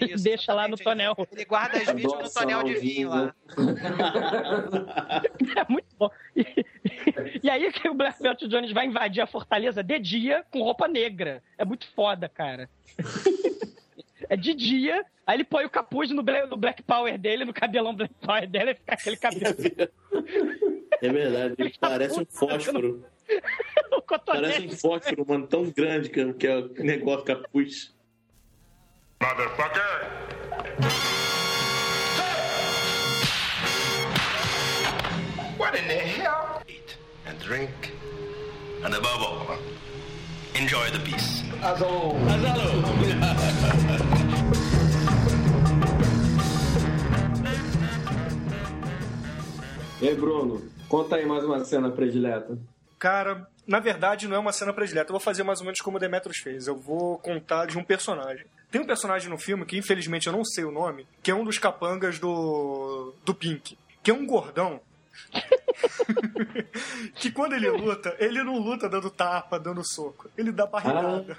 Isso, [laughs] deixa lá no tonel. Ele, guarda as vítimas no Adoça tonel de vinho lá. [laughs] É muito bom. E, e aí que o Black Belt Jones vai invadir a fortaleza de dia com roupa negra. É muito foda, cara. [laughs] É de dia, aí ele põe o capuz no Black, no Black Power dele, no cabelão Black Power dele, e fica aquele cabelo [laughs] É verdade, ele parece um fósforo. no [laughs] Parece um fósforo, mano, tão grande que, que é o negócio capuz. What in the hell? Eat and drink. And above all, enjoy the peace. E aí, Bruno, conta aí mais uma cena predileta. Cara, na verdade não é uma cena predileta. Eu vou fazer mais ou menos como o Demetrius fez. Eu vou contar de um personagem. Tem um personagem no filme que infelizmente eu não sei o nome, que é um dos capangas do do Pink, que é um gordão [laughs] que quando ele luta, ele não luta dando tapa, dando soco. Ele dá barrigada.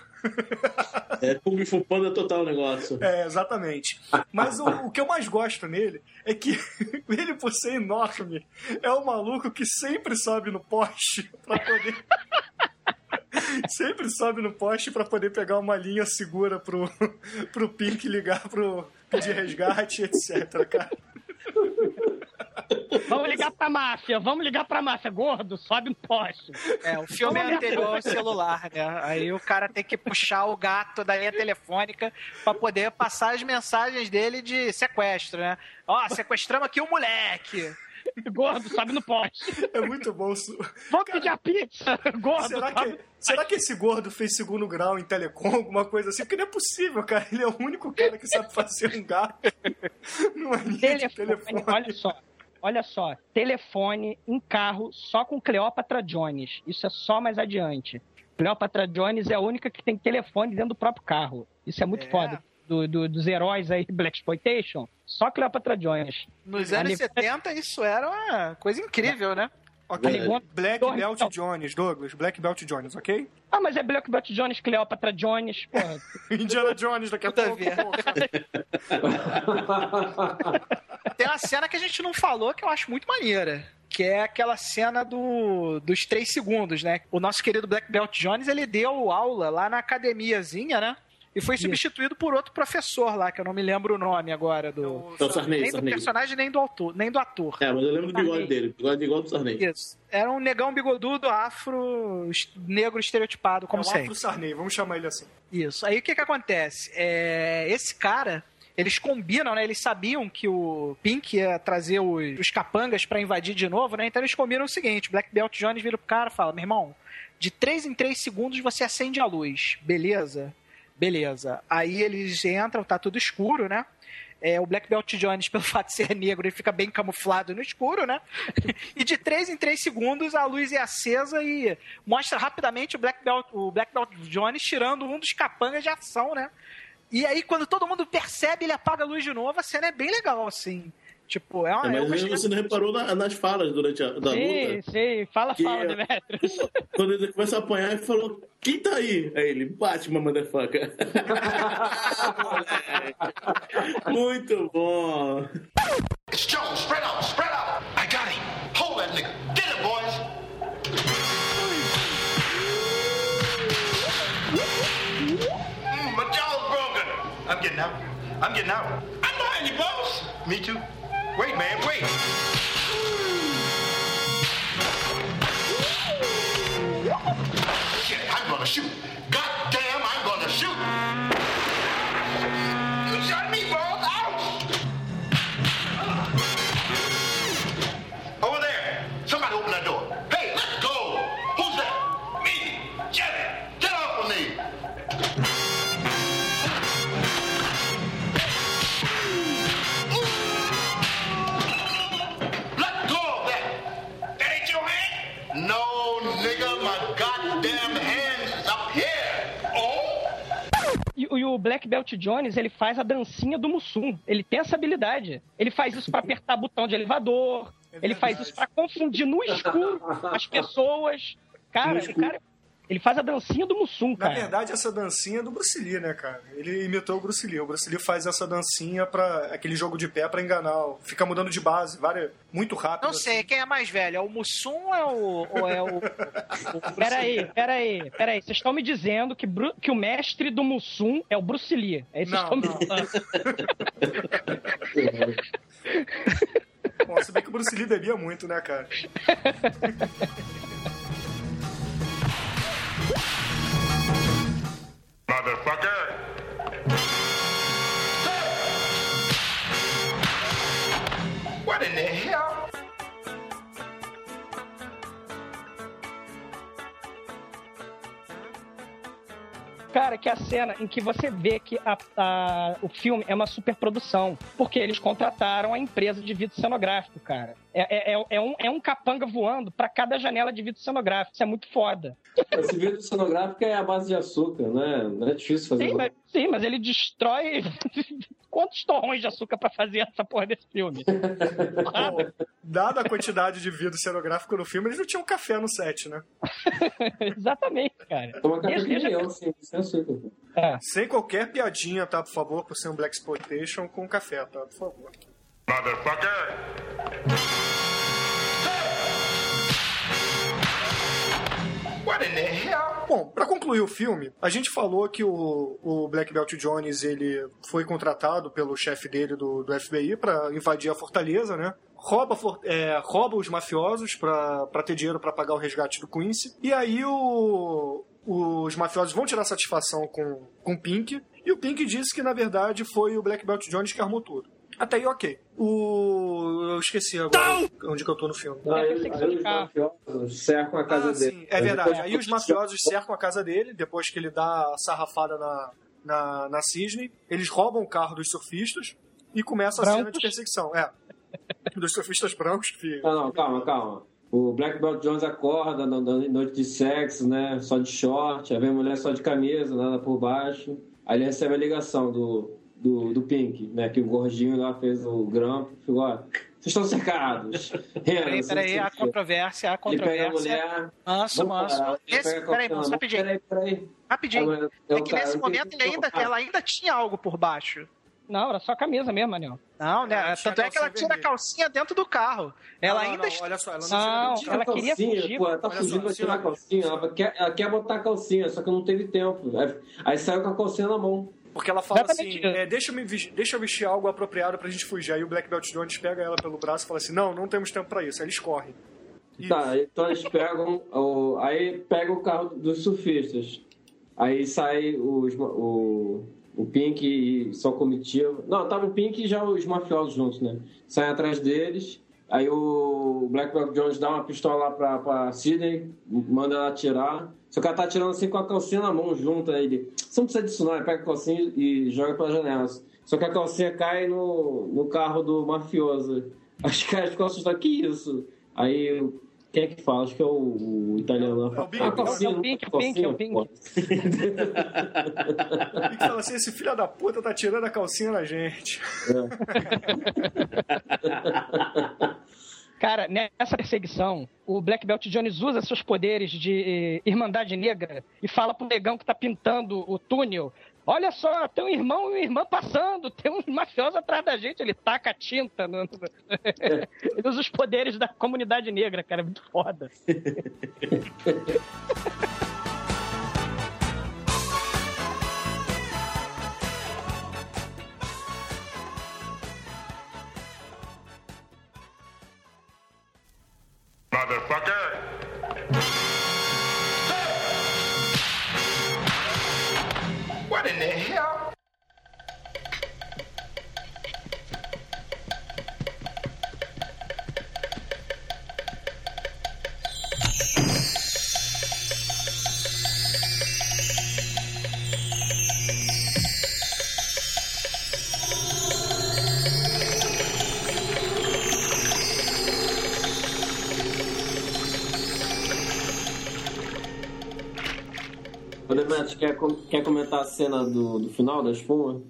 É Kung Fu Panda total o negócio. É, exatamente. Mas o, o que eu mais gosto nele é que [laughs] ele, por ser enorme, é o maluco que sempre sobe no poste [laughs] pra poder. Sempre sobe no poste pra poder pegar uma linha segura pro, pro Pink ligar pro pedir resgate, etc, cara. Vamos ligar pra máfia, vamos ligar pra máfia. Gordo, sobe um poste. É, o filme é anterior ao celular, né? Aí o cara tem que puxar o gato da linha telefônica pra poder passar as mensagens dele de sequestro, né? Ó, sequestramos aqui o moleque. Gordo, sobe no poste. É muito bom. isso. Vamos pedir a pizza. Gordo, Será sobe que, será que esse gordo fez segundo grau em telecom, alguma coisa assim? Porque não é possível, cara. Ele é o único cara que sabe fazer um gato numa linha de telefone. telefone. Olha só. Olha só, telefone em carro só com Cleópatra Jones. Isso é só mais adiante. Cleópatra Jones é a única que tem telefone dentro do próprio carro. Isso é muito É. foda. Do- do- dos heróis aí, [laughs] Black Exploitation, só Cleópatra Jones. Nos anos Ali- 70, isso era uma coisa incrível, né? Ok, Segunda- Black Dois- Belt não. Jones, Douglas. Black Belt Jones, ok? Ah, mas é Black Belt Jones, Cleópatra Jones, porra. [laughs] Indiana Jones daqui a pouco. porra. [laughs] Tem uma cena que a gente não falou que eu acho muito maneira. Que é aquela cena do, dos três segundos, né? O nosso querido Black Belt Jones, ele deu aula lá na academiazinha, né? E foi substituído por outro professor lá, que eu não me lembro o nome agora do. É o Sarney, Nem do Sarney. personagem, nem do autor, nem do ator. É, mas eu lembro do bigode dele. Bigode igual do Sarney. Isso. Era um negão bigodudo, afro, negro estereotipado, como é o sempre. Afro Sarney, vamos chamar ele assim. Isso. Aí o que que acontece? É, esse cara, eles combinam, né? Eles sabiam que o Pink ia trazer os, os capangas pra invadir de novo, né? Então eles combinam o seguinte: Black Belt Jones vira pro cara e fala: meu irmão, de 3 em 3 segundos você acende a luz, beleza? Beleza. Aí eles entram, tá tudo escuro, né? É, o Black Belt Jones, pelo [laughs] fato de ser negro, ele fica bem camuflado no escuro, né? [laughs] E de 3 em 3 segundos a luz é acesa e mostra rapidamente o Black Belt, o Black Belt Jones tirando um dos capangas de ação, né? E aí, quando todo mundo percebe, ele apaga a luz de novo, a cena é bem legal, assim. Tipo, é uma. É, é uma mas você não reparou na- nas falas durante a da Sim, luta? sim. Fala, Que fala, é- Demetrius. Quando ele começa a apanhar, ele falou: Quem tá aí? Aí ele, Batman, motherfucker. [laughs] Muito bom. It's Jones. Spread out. Spread out. I got him. Hold that nigga. I'm getting out. I'm getting out. I'm behind you, boss. Me too. Wait, man. Wait. Shit, I'm gonna shoot. God damn, I'm gonna shoot. O Black Belt Jones, ele faz a dancinha do Mussum. Ele tem essa habilidade. Ele faz isso pra apertar botão de elevador. ele faz isso pra confundir no escuro as pessoas. [laughs] Cara, o cara, ele faz a dancinha do Mussum, Na cara. verdade, essa dancinha é do Bruce Lee, né, cara? Ele imitou o Bruce Lee. O Bruce Lee faz essa dancinha para aquele jogo de pé pra enganar. Fica mudando de base, várias, muito rápido. Não sei, quem é mais velho? É o Mussum ou é o. Ou é o, o Peraí, peraí, peraí. Vocês estão me dizendo que, Bru- que o mestre do Mussum é o Bruce Lee. É isso que Não, vocês não. estão me falando. [laughs] Bom, se bem que o Bruce Lee bebia muito, né, cara? [laughs] Cara, que é a cena em que você vê que a- a- o filme é uma superprodução. Porque eles contrataram a empresa de vidro cenográfico, cara. É, é- é- um, é um capanga voando pra cada janela de vidro cenográfico. Isso é muito foda. Esse vidro cenográfico é a base de açúcar, né? Não é difícil fazer. Sim, mas, sim, mas ele destrói. [laughs] Quantos torrões de açúcar pra fazer essa porra desse filme? Bom, dada a quantidade de vidro cenográfico no filme, eles não tinham café no set, né? [laughs] Exatamente, cara. Toma café nem eu, sim, sem açúcar. Sem qualquer piadinha, tá? Por favor, por ser um Black Exploitation com café, tá? Por favor. What in the hell? Bom, pra concluir o filme, a gente falou que o, o Black Belt Jones ele foi contratado pelo chefe dele do, do FBI pra invadir a fortaleza, né? Rouba, é, rouba os mafiosos pra ter dinheiro pra pagar o resgate do Quincy. E aí o, os mafiosos vão tirar satisfação com, com o Pink. E o Pink disse que, na verdade, foi o Black Belt Jones que armou tudo. Até aí, ok. O... Eu esqueci agora onde que eu tô no filme. Aí, aí os mafiosos cercam a casa Ah, dele. sim, é verdade. Aí os mafiosos cercam a casa dele, depois que ele dá a sarrafada na, na, na Cisne. Eles roubam o carro dos surfistas e começa a cena de Brancos? perseguição. É. Dos surfistas brancos que. Não, não, calma, calma. O Black Belt Jones acorda na na noite de sexo, né? Só de short, aí vem a mulher só de camisa, nada por baixo. Aí ele recebe a ligação do, do, do Pink, né? Que o gordinho lá fez o grampo. Ficou, ó, vocês estão cercados. [laughs] Peraí, peraí, há controvérsia, há Ele pega a controvérsia. mulher. Manso, manso. Esse, a peraí, rapidinho. Peraí, peraí. Rapidinho. É que cara, nesse eu tenho momento ele ainda, ela ainda tinha algo por baixo. Não, era só camisa mesmo, Anel. Não, né? Ela Tanto é que ela tira a calcinha dentro do carro. Ela não, ainda. não, olha só, ela não, Não, tira- ela queria calcinha, fugir. Pô, ela tá fugindo pra tirar a calcinha. Ela quer, ela quer botar a calcinha, só que não teve tempo. Aí, aí saiu com a calcinha na mão. Porque ela fala Exatamente. assim: é, deixa, eu me, deixa eu vestir algo apropriado pra gente fugir. Aí o Black Belt Jones pega ela pelo braço e fala assim: não, não temos tempo pra isso. Aí eles correm. E- Tá, então eles pegam. o, aí pega o carro dos surfistas. Aí sai os, o, o Pink e sua comitiva. Não, tava o Pink e já os mafiosos juntos, né? Saem atrás deles. Aí o Black Belt Jones dá uma pistola lá pra, pra Sidney, manda ela atirar. Só que ela tá atirando assim com a calcinha na mão junto. Aí ele, você não precisa disso não. Ele pega a calcinha e joga pela janela. Só que a calcinha cai no, no carro do mafioso. Os caras ficam assustados. Que isso? Aí quem é que fala? Acho que é o, o italiano lá. É o Pink, Ah, calcinha, é o Pink, o Pink, é o calcinha, Pink. E que fala assim: esse filho da puta tá tirando a calcinha na gente. [laughs] Cara, nessa perseguição, o Black Belt Jones usa seus poderes de eh, Irmandade Negra e fala pro negão que tá pintando o túnel: Olha só, tem um irmão e uma irmã passando, tem uns mafiosos atrás da gente. Ele taca tinta. No... [laughs] Ele usa os poderes da comunidade negra, cara, é muito foda. [laughs] What in the hell? Quer, quer comentar a cena do, do final da espuma?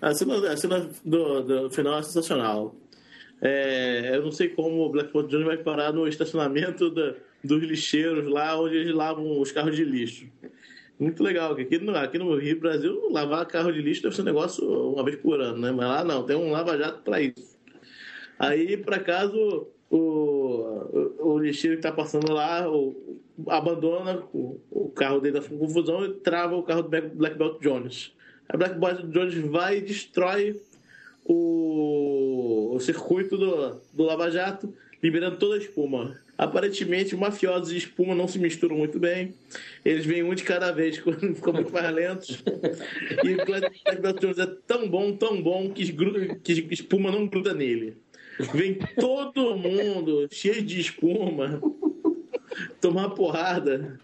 A cena, a cena do, do final é sensacional. É, eu não sei como o Blackport Jones vai parar no estacionamento da- dos lixeiros lá onde eles lavam os carros de lixo. Muito legal, aqui no, aqui no Rio Brasil, lavar carro de lixo deve ser um negócio uma vez por ano, né? Mas lá não, tem um lava-jato para isso. Aí, por acaso, o, o, o lixeiro que tá passando lá o- abandona o, o carro dele da confusão e trava o carro do Black, Belt Jones. A Black Belt Jones vai e destrói o, o circuito do, do Lava Jato, liberando toda a espuma. Aparentemente, mafiosos e espuma não se misturam muito bem. Eles vêm um de cada vez, [laughs] ficam muito mais lentos. E o Black Belt Jones é tão bom, tão bom, que, esgru- que espuma não gruda nele. Vem todo mundo cheio de espuma tomar porrada.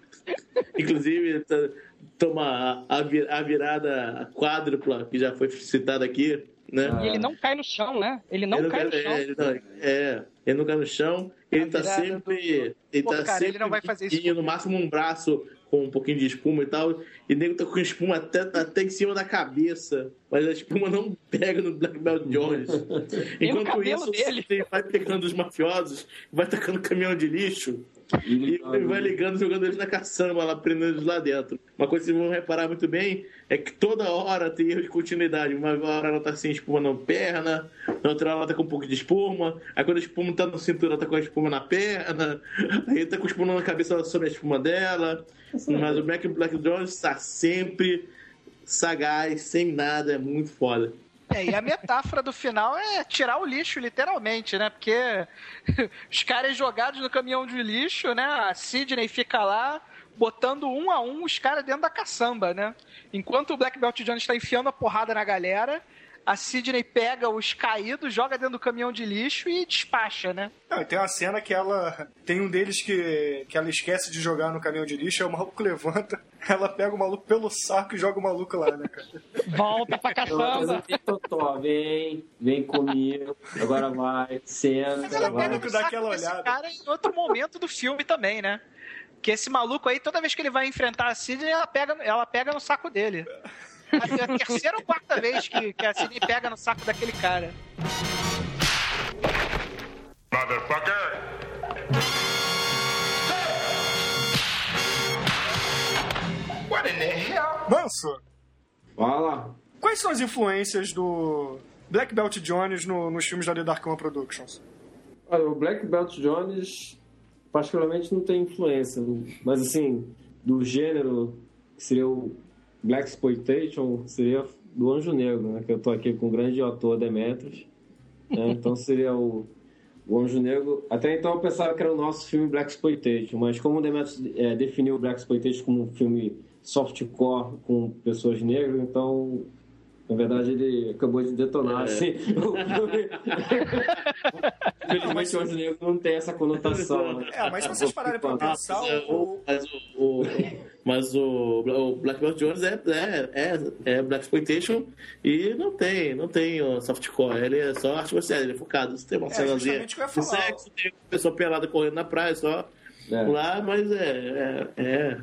Inclusive, tá- toma a, a vi- a virada quádrupla, que já foi citada aqui, né? E ele não cai no chão, né? Ele não Ele cai no é, chão. ele não- é, ele não cai no chão, ele tá sempre. Ele Pô, tá cara, sempre ele não vai fazer isso no máximo um braço com um pouquinho de espuma e tal. E o nego tá com espuma até, até em cima da cabeça. Mas a espuma não pega no Black Belt Jones. [laughs] No Enquanto isso, dele. ele vai pegando os mafiosos, vai tacando caminhão de lixo. E ele vai ligando, jogando eles na caçamba lá, prendendo eles lá dentro. Uma coisa que vocês vão reparar muito bem é que toda hora tem erro de continuidade. Uma hora ela tá sem espuma na perna, na outra hora ela tá com um pouco de espuma. Aí quando a espuma tá na cintura, ela tá com a espuma na perna. [laughs] Aí ele tá com espuma na cabeça ela sobre a espuma dela. Mas o Black, Black Jones tá sempre sagaz, sem nada, é muito foda. É, e a metáfora do final é tirar o lixo, literalmente, né? Porque [laughs] os caras jogados no caminhão de lixo, né? A Sidney fica lá botando um a um os caras dentro da caçamba, né? Enquanto o Black Belt Jones está enfiando a porrada na galera, a Sidney pega os caídos, joga dentro do caminhão de lixo e despacha, né? Não, e tem uma cena que ela. Tem um deles que, que ela esquece de jogar no caminhão de lixo, aí o maluco levanta, [laughs] ela pega o maluco pelo saco e joga o maluco lá, né, cara? Volta pra caçamba. Vem, Totó, vem, vem comigo, agora vai, cena, Mas ela vai. pega dá saco aquela desse olhada. cara em outro momento do filme também, né? Que esse maluco aí, toda vez que ele vai enfrentar a Sidney, ela pega, ela pega no saco dele. É a terceira ou quarta vez que, que a Sidney pega no saco daquele cara. Motherfucker! What in the hell? Manso, Fala. quais são as influências do Black Belt Jones no- nos filmes da The Dark One Productions? Olha, o Black Belt Jones particularmente não tem influência, mas assim, do gênero que seria o Black Exploitation, seria do Anjo Negro, né? Que eu tô aqui com o grande autor Demetrius. né? Então seria o, o Anjo Negro. Até então eu pensava que era o nosso filme Black Exploitation, mas como o Demetrius é, definiu o Black Exploitation como um filme softcore com pessoas negras, então na verdade, ele acabou de detonar, É. assim. o filme. [laughs] Infelizmente, o Anjo Negro não tem essa conotação. né? É, mas se vocês pararem pra pensar, o, Mas o, o- mas o, o Black Belt Jones é, é, é, é Black Exploitation e não tem, não tem o softcore, ele é só arte marcial, ele é focado. Você tem uma É, cenazinha de sexo, tem uma pessoa pelada correndo na praia só É. lá, mas é. é, é.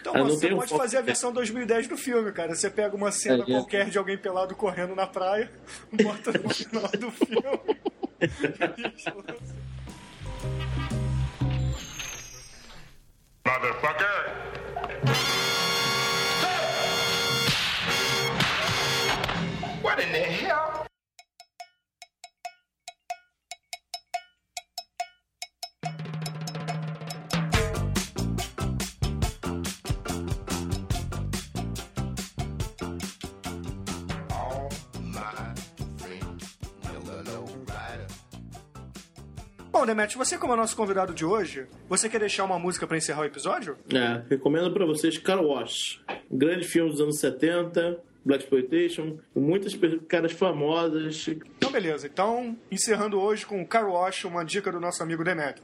Então, Ah, você tem um pode foco- fazer a versão 2010 do filme, cara. Você pega uma cena É, é. qualquer de alguém pelado correndo na praia, [laughs] bota no final do filme. [laughs] Motherfucker! What in the hell? Bom, Demet, você como é nosso convidado de hoje, você quer deixar uma música pra encerrar o episódio? É, recomendo pra vocês Car Wash. Grande filme dos anos 70, Black Exploitation, com muitas caras famosas. Então, beleza. Então, encerrando hoje com o Car Wash, uma dica do nosso amigo Demetrio.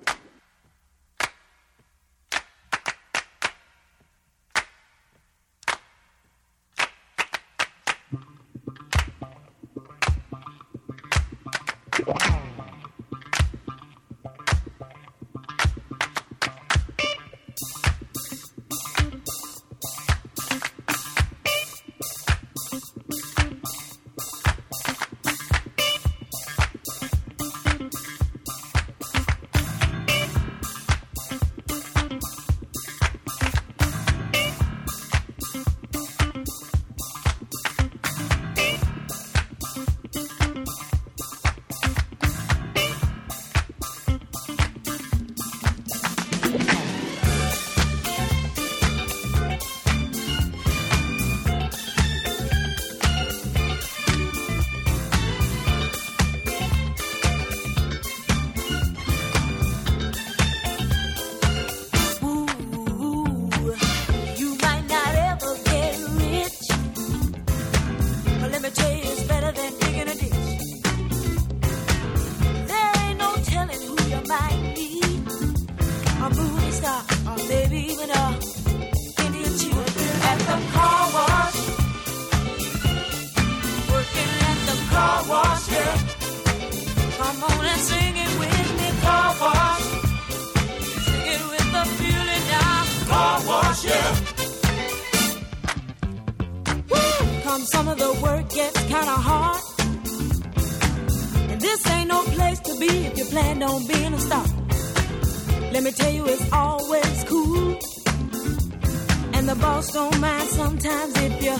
And the boss don't mind sometimes if you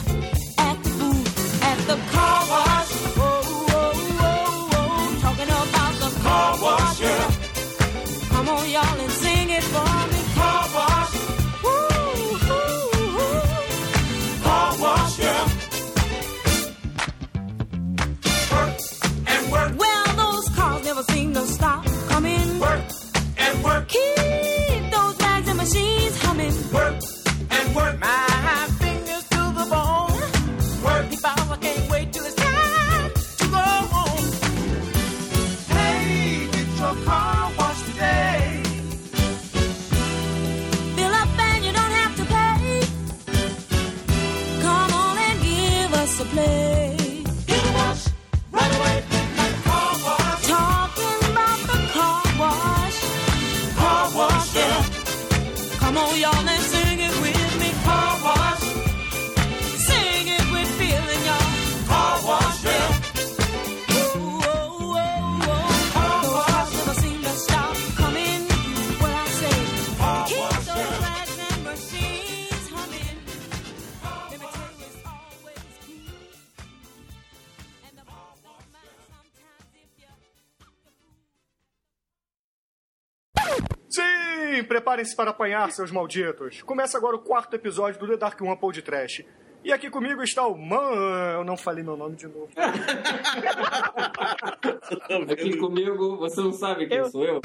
act the fool at the car wash. Whoa. Talking about the car wash, yeah. Come on, y'all, and sing it for me. Preparem-se para apanhar, seus malditos. Começa agora o quarto episódio do The Dark One Pod Trash. E aqui comigo está o Man. Eu não falei meu nome de novo. [laughs] aqui comigo, você não sabe quem eu... sou eu.